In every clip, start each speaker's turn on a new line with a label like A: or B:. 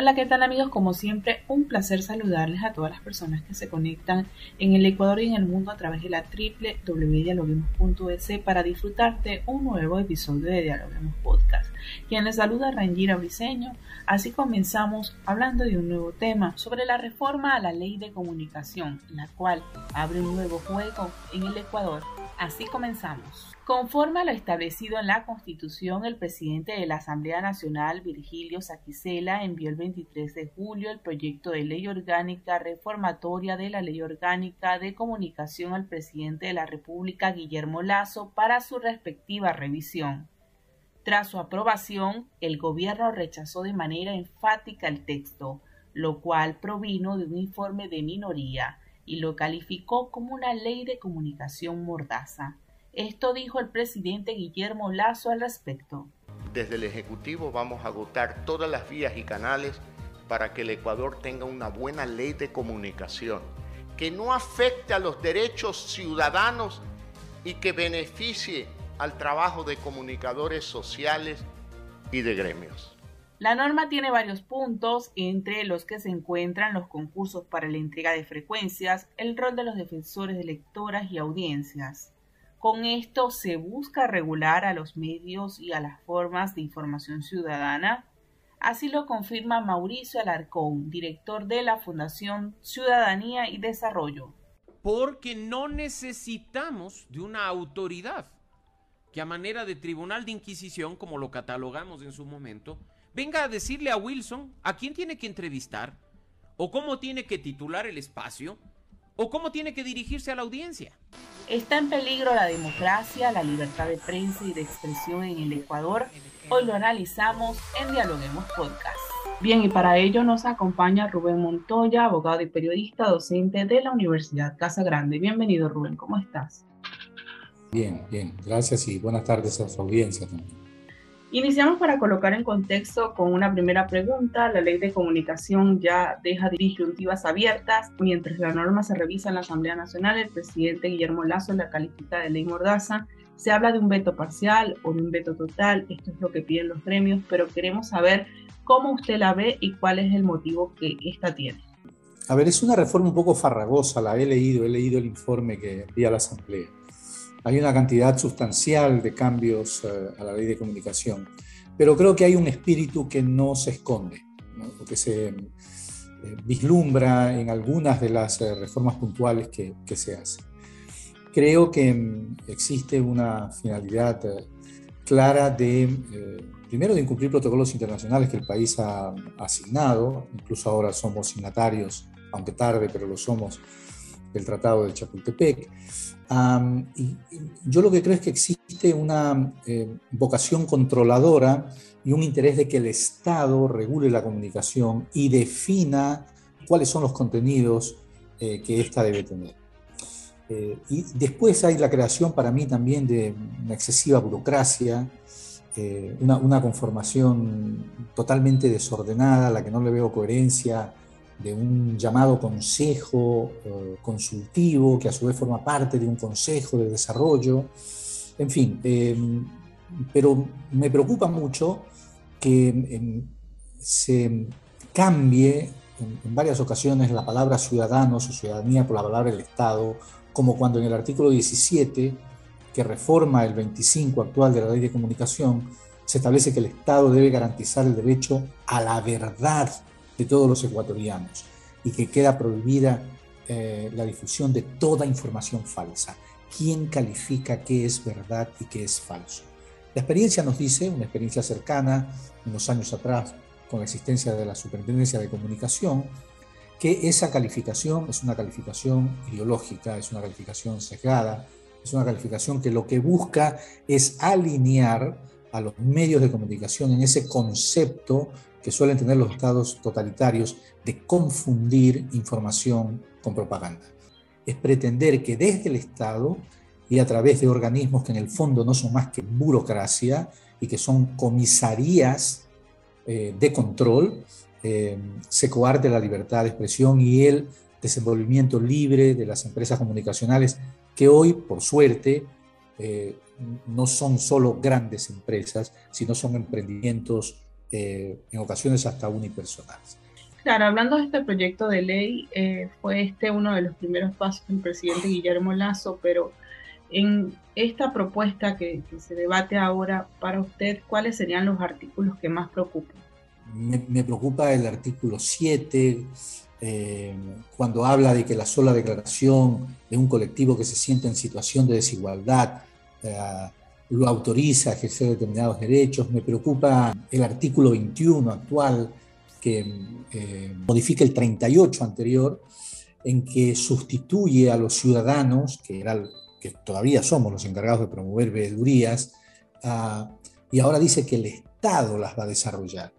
A: Hola, ¿qué tal amigos? Como siempre, un placer saludarles a todas las personas que se conectan en el Ecuador y en el mundo a través de la www.dialoguemos.es para disfrutar de un nuevo episodio de Dialoguemos Podcast. Quien les saluda Rangira Briseño. Así comenzamos hablando de un nuevo tema sobre la reforma a la ley de comunicación, la cual abre un nuevo juego en el Ecuador. Así comenzamos. Conforme a lo establecido en la Constitución, el presidente de la Asamblea Nacional, Virgilio Saquicela, envió el 23 de julio el proyecto de ley orgánica reformatoria de la Ley Orgánica de Comunicación al presidente de la República, Guillermo Lazo, para su respectiva revisión. Tras su aprobación, el gobierno rechazó de manera enfática el texto, lo cual provino de un informe de minoría y lo calificó como una ley de comunicación mordaza. Esto dijo el presidente Guillermo Lazo al respecto.
B: Desde el Ejecutivo vamos a agotar todas las vías y canales para que el Ecuador tenga una buena ley de comunicación, que no afecte a los derechos ciudadanos y que beneficie al trabajo de comunicadores sociales y de gremios.
A: La norma tiene varios puntos, entre los que se encuentran los concursos para la entrega de frecuencias, el rol de los defensores de lectoras y audiencias, con esto se busca regular a los medios y a las formas de información ciudadana. Así lo confirma Mauricio Alarcón, director de la Fundación Ciudadanía y Desarrollo.
C: Porque no necesitamos de una autoridad que a manera de tribunal de inquisición, como lo catalogamos en su momento, venga a decirle a Wilson a quién tiene que entrevistar, o cómo tiene que titular el espacio, o cómo tiene que dirigirse a la audiencia.
A: ¿Está en peligro la democracia, la libertad de prensa y de expresión en el Ecuador? Hoy lo analizamos en Dialoguemos Podcast. Bien, y para ello nos acompaña Rubén Montoya, abogado y periodista, docente de la Universidad Casa Grande. Bienvenido, Rubén, ¿cómo estás?
D: Bien, bien, gracias y buenas tardes a su audiencia también.
A: Iniciamos para colocar en contexto con una primera pregunta. La ley de comunicación ya deja disyuntivas abiertas. Mientras la norma se revisa en la Asamblea Nacional, el presidente Guillermo Lazo la califica de ley mordaza. Se habla de un veto parcial o de un veto total. Esto es lo que piden los gremios, pero queremos saber cómo usted la ve y cuál es el motivo que esta tiene.
D: A ver, es una reforma un poco farragosa. La he leído, he leído el informe que envía la Asamblea hay una cantidad sustancial de cambios eh, a la ley de comunicación, pero creo que hay un espíritu que no se esconde, o que se eh, vislumbra en algunas de las eh, reformas puntuales que, se hacen. Creo que mm, existe una finalidad clara de, primero, de incumplir protocolos internacionales que el país ha asignado, incluso ahora somos signatarios, aunque tarde, pero lo somos, del Tratado de Chapultepec, yo lo que creo es que existe una eh, vocación controladora y un interés de que el Estado regule la comunicación y defina cuáles son los contenidos eh, que ésta debe tener. Eh, y después hay la creación para mí también de una excesiva burocracia, una, una, conformación totalmente desordenada, a la que no le veo coherencia, de un llamado consejo eh, consultivo, que a su vez forma parte de un consejo de desarrollo. En fin, em, pero me preocupa mucho que em, se cambie en, varias ocasiones la palabra ciudadanos o ciudadanía por la palabra el Estado, como cuando en el artículo 17, que reforma el 25 actual de la ley de comunicación, se establece que el Estado debe garantizar el derecho a la verdad de todos los ecuatorianos y que queda prohibida eh, la difusión de toda información falsa. ¿Quién califica qué es verdad y qué es falso? La experiencia nos dice, una experiencia cercana, unos años atrás, con la existencia de la Superintendencia de Comunicación, que esa calificación es una calificación ideológica, es una calificación sesgada, es una calificación que lo que busca es alinear a los medios de comunicación en ese concepto que suelen tener los estados totalitarios de confundir información con propaganda. Es pretender que desde el Estado y a través de organismos que en el fondo no son más que burocracia y que son comisarías eh, de control, eh, se coarte la libertad de expresión y el desenvolvimiento libre de las empresas comunicacionales que hoy, por suerte, eh, no son solo grandes empresas, sino son emprendimientos en ocasiones hasta unipersonales.
A: Claro, hablando de este proyecto de ley, fue este uno de los primeros pasos del presidente Guillermo Lazo, pero en esta propuesta que, se debate ahora, para usted, ¿cuáles serían los artículos que más preocupan?
D: Me, preocupa el artículo 7, eh, cuando habla de que la sola declaración de un colectivo que se siente en situación de desigualdad lo autoriza a ejercer determinados derechos. Me preocupa el artículo 21 actual, que eh, modifica el 38 anterior, en que sustituye a los ciudadanos, que que todavía somos los encargados de promover veedurías, y ahora dice que el Estado las va a desarrollar.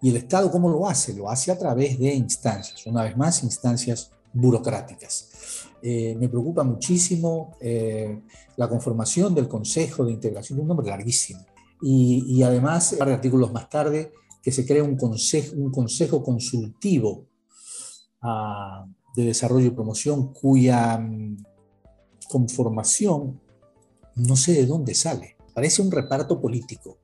D: ¿Y el Estado cómo lo hace? Lo hace a través de instancias, una vez más, instancias burocráticas. Eh, me preocupa muchísimo eh, la conformación del Consejo de Integración, un nombre larguísimo. Y, además, un par de artículos más tarde, que se crea un consejo, un consejo consultivo ah, de desarrollo y promoción cuya mm, conformación, no sé de dónde sale. Parece un reparto político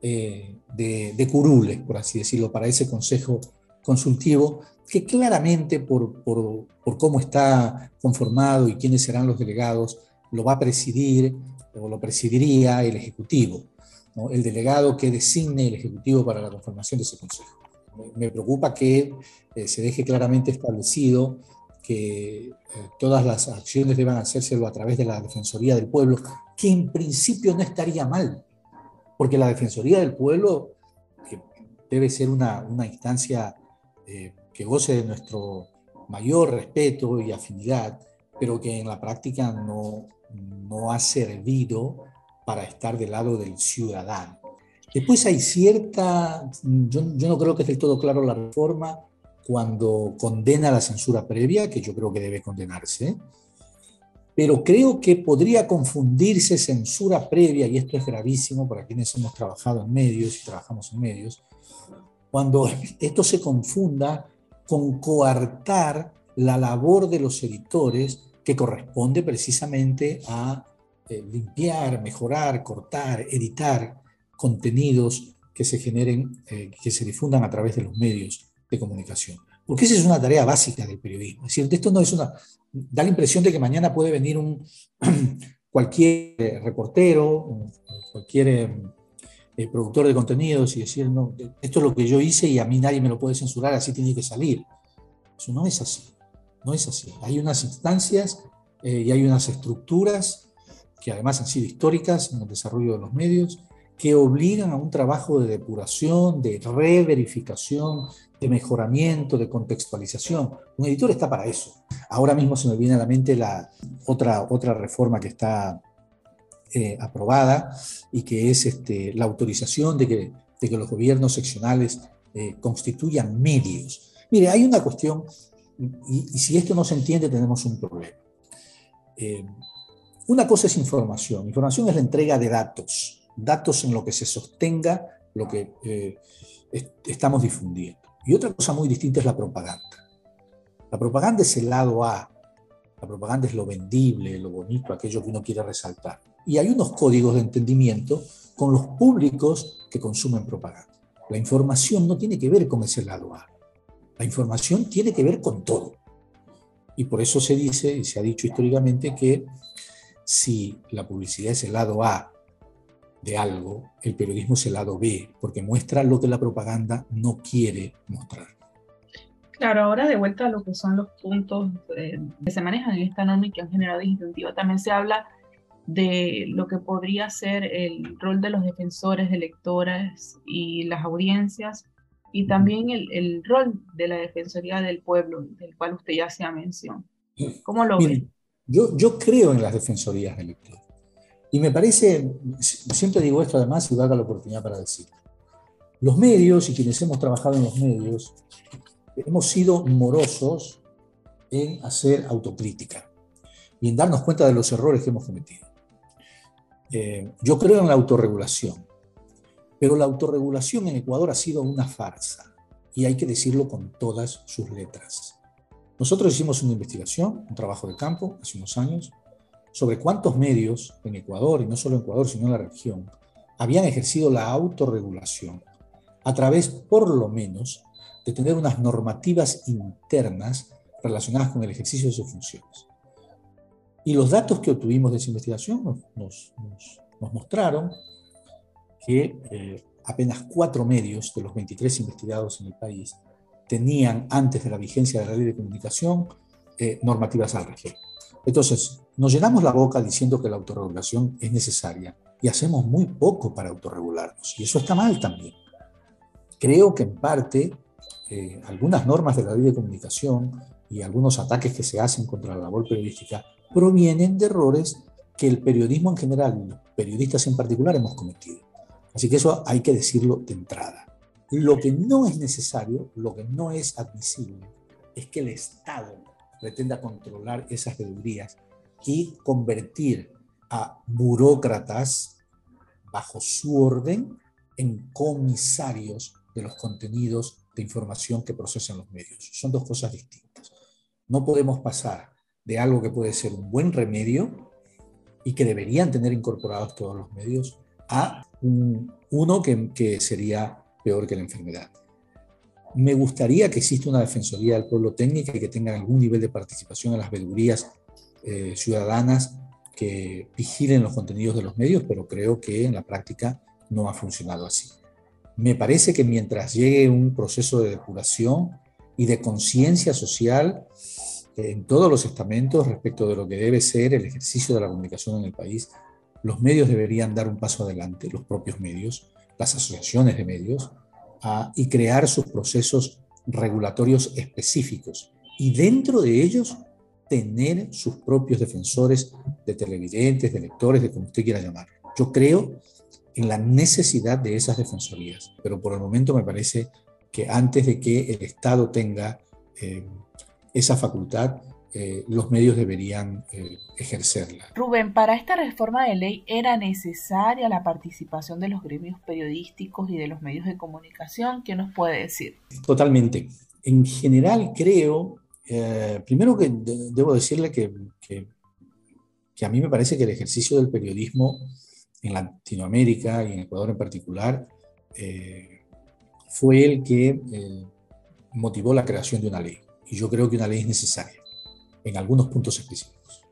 D: eh, de, curules, por así decirlo, para ese consejo consultivo, que claramente por, cómo está conformado y quiénes serán los delegados, lo va a presidir o lo presidiría el Ejecutivo, el delegado que designe el Ejecutivo para la conformación de ese consejo. Me preocupa que eh, se deje claramente establecido que eh, todas las acciones deban hacérselo a través de la Defensoría del Pueblo, que en principio no estaría mal, porque la Defensoría del Pueblo, debe ser una, instancia eh, que goce de nuestro mayor respeto y afinidad, pero que en la práctica no, no ha servido para estar del lado del ciudadano. Después hay cierta, yo, yo no creo que esté todo claro la reforma, cuando condena la censura previa, que yo creo que debe condenarse, pero creo que podría confundirse censura previa, y esto es gravísimo para quienes hemos trabajado en medios y trabajamos en medios, cuando esto se confunda con coartar la labor de los editores que corresponde precisamente a eh, limpiar, mejorar, cortar, editar contenidos que se generen, eh, que se difundan a través de los medios de comunicación. Porque esa es una tarea básica del periodismo. Es decir, esto no es una. Da la impresión de que mañana puede venir un, cualquier reportero, cualquier eh, eh, productor de contenidos y decir, no, esto es lo que yo hice y a mí nadie me lo puede censurar, así tiene que salir. Eso no es así. No es así. Hay unas instancias y hay unas estructuras que además han sido históricas en el desarrollo de los medios, que obligan a un trabajo de depuración, de reverificación, de mejoramiento, de contextualización. Un editor está para eso. Ahora mismo se me viene a la mente la otra, otra reforma que está eh, aprobada y que es este, la autorización de que, los gobiernos seccionales eh, constituyan medios. Mire, hay una cuestión, y, si esto no se entiende tenemos un problema. Eh, una cosa es información. Información es la entrega de datos, datos en lo que se sostenga lo que estamos difundiendo. Y otra cosa muy distinta es la propaganda. La propaganda es el lado A. La propaganda es lo vendible, lo bonito, aquello que uno quiere resaltar. Y hay unos códigos de entendimiento con los públicos que consumen propaganda. La información no tiene que ver con ese lado A. La información tiene que ver con todo. Y por eso se dice y se ha dicho históricamente que si la publicidad es el lado A de algo, el periodismo es el lado B, porque muestra lo que la propaganda no quiere mostrar.
A: Claro, ahora de vuelta a lo que son los puntos eh, que se manejan en esta norma y que han generado disyuntiva, también se habla de lo que podría ser el rol de los defensores, de lectores y las audiencias y también el, rol de la Defensoría del Pueblo, del cual usted ya hacía mención. ¿Cómo lo ve?
D: Yo, yo creo en las defensorías del pueblo. Y me parece, siempre digo esto además y valga la oportunidad para decirlo. Los medios y quienes hemos trabajado en los medios hemos sido morosos en hacer autocrítica y en darnos cuenta de los errores que hemos cometido. Eh, yo creo en la autorregulación, pero la autorregulación en Ecuador ha sido una farsa y hay que decirlo con todas sus letras. Nosotros hicimos una investigación, un trabajo de campo hace unos años, sobre cuántos medios en Ecuador, y no solo en Ecuador, sino en la región, habían ejercido la autorregulación a través, por lo menos, de tener unas normativas internas relacionadas con el ejercicio de sus funciones. Y los datos que obtuvimos de esa investigación nos, mostraron que eh, apenas cuatro medios de los 23 investigados en el país tenían, antes de la vigencia de la ley de comunicación, eh, normativas al respecto. Entonces, nos llenamos la boca diciendo que la autorregulación es necesaria y hacemos muy poco para autorregularnos. Y eso está mal también. Creo que en parte eh, algunas normas de la ley de comunicación y algunos ataques que se hacen contra la labor periodística provienen de errores que el periodismo en general los periodistas en particular hemos cometido. Así que eso hay que decirlo de entrada. Lo que no es necesario, lo que no es admisible, es que el Estado pretenda controlar esas veedurías y convertir a burócratas bajo su orden en comisarios de los contenidos de información que procesan los medios. Son dos cosas distintas. No podemos pasar de algo que puede ser un buen remedio y que deberían tener incorporados todos los medios a uno que, que sería peor que la enfermedad. Me gustaría que exista una Defensoría del Pueblo técnica y que tenga algún nivel de participación en las veedurías eh, ciudadanas que vigilen los contenidos de los medios, pero creo que en la práctica no ha funcionado así. Me parece que mientras llegue un proceso de depuración y de conciencia social eh, en todos los estamentos respecto de lo que debe ser el ejercicio de la comunicación en el país, los medios deberían dar un paso adelante, los propios medios, las asociaciones de medios, y crear sus procesos regulatorios específicos. Y dentro de ellos tener sus propios defensores de televidentes, de lectores, de como usted quiera llamar. Yo creo en la necesidad de esas defensorías, pero por el momento me parece que antes de que el Estado tenga eh, esa facultad, eh, los medios deberían eh, ejercerla.
A: Rubén, para esta reforma de ley era necesaria la participación de los gremios periodísticos y de los medios de comunicación. ¿Qué nos puede decir?
D: Totalmente. En general creo primero que debo decirle que, que, a mí me parece que el ejercicio del periodismo en Latinoamérica y en Ecuador en particular eh, fue el que eh, motivó la creación de una ley. Y yo creo que una ley es necesaria en algunos puntos específicos.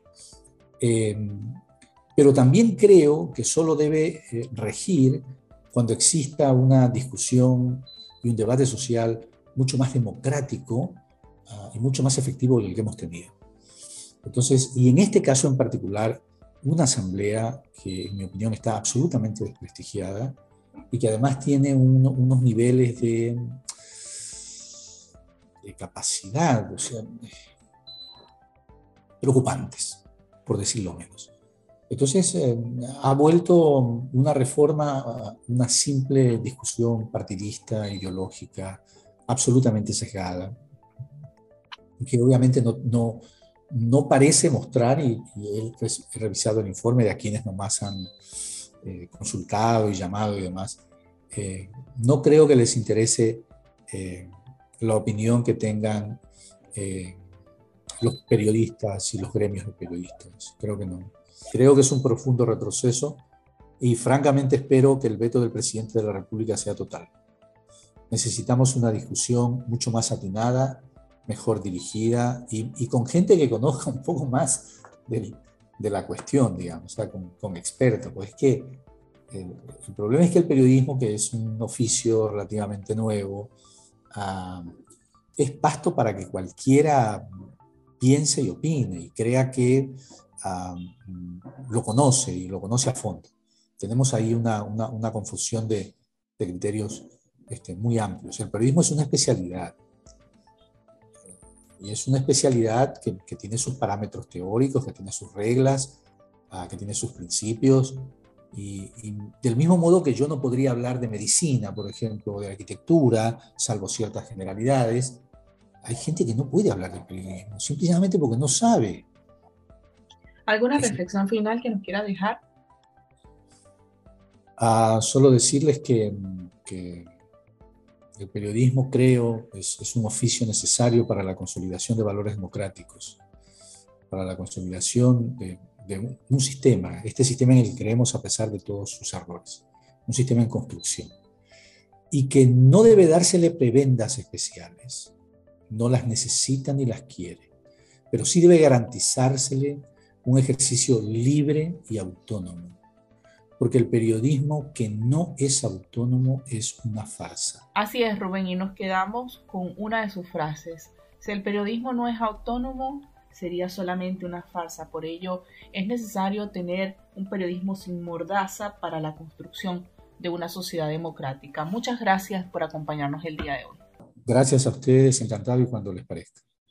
D: pero también creo que solo debe regir cuando exista una discusión y un debate social mucho más democrático y mucho más efectivo del que hemos tenido. Entonces, y en este caso en particular, una asamblea que en mi opinión está absolutamente desprestigiada y que además tiene unos niveles de, capacidad, o sea, preocupantes, por decirlo menos. Entonces, eh, ha vuelto una reforma una simple discusión partidista, ideológica, absolutamente sesgada, que obviamente no, no parece mostrar, y, he revisado el informe de quienes nomás han eh, consultado y llamado y demás, eh, no creo que les interese eh, la opinión que tengan los periodistas y los gremios de periodistas. Creo que no. Creo que es un profundo retroceso y francamente espero que el veto del presidente de la República sea total. Necesitamos una discusión mucho más atinada mejor dirigida y, con gente que conozca un poco más de la cuestión, digamos, o sea, con, expertos. Pues es que el, problema es que el periodismo, que es un oficio relativamente nuevo, ah, es pasto para que cualquiera piense y opine y crea que ah, lo conoce y lo conoce a fondo. Tenemos ahí una, una, confusión de, de criterios este, muy amplios. El periodismo es una especialidad. Y es una especialidad que, que tiene sus parámetros teóricos, que tiene sus reglas, ah, que tiene sus principios. Y, y, del mismo modo que yo no podría hablar de medicina, por ejemplo, o de arquitectura, salvo ciertas generalidades, hay gente que no puede hablar del periodismo, simplemente porque no sabe.
A: ¿Alguna reflexión final que nos quiera dejar?
D: Ah, solo decirles que, que, el periodismo, creo, es, es, un oficio necesario para la consolidación de valores democráticos, para la consolidación de, de un, un, sistema, este sistema en el que creemos a pesar de todos sus errores, un sistema en construcción, y que no debe dársele prebendas especiales, no las necesita ni las quiere, pero sí debe garantizársele un ejercicio libre y autónomo, porque el periodismo que no es autónomo es una farsa.
A: Así es, Rubén, y nos quedamos con una de sus frases. Si el periodismo no es autónomo, sería solamente una farsa. Por ello, es necesario tener un periodismo sin mordaza para la construcción de una sociedad democrática. Muchas gracias por acompañarnos el día de hoy.
D: Gracias a ustedes, encantado y cuando les parezca.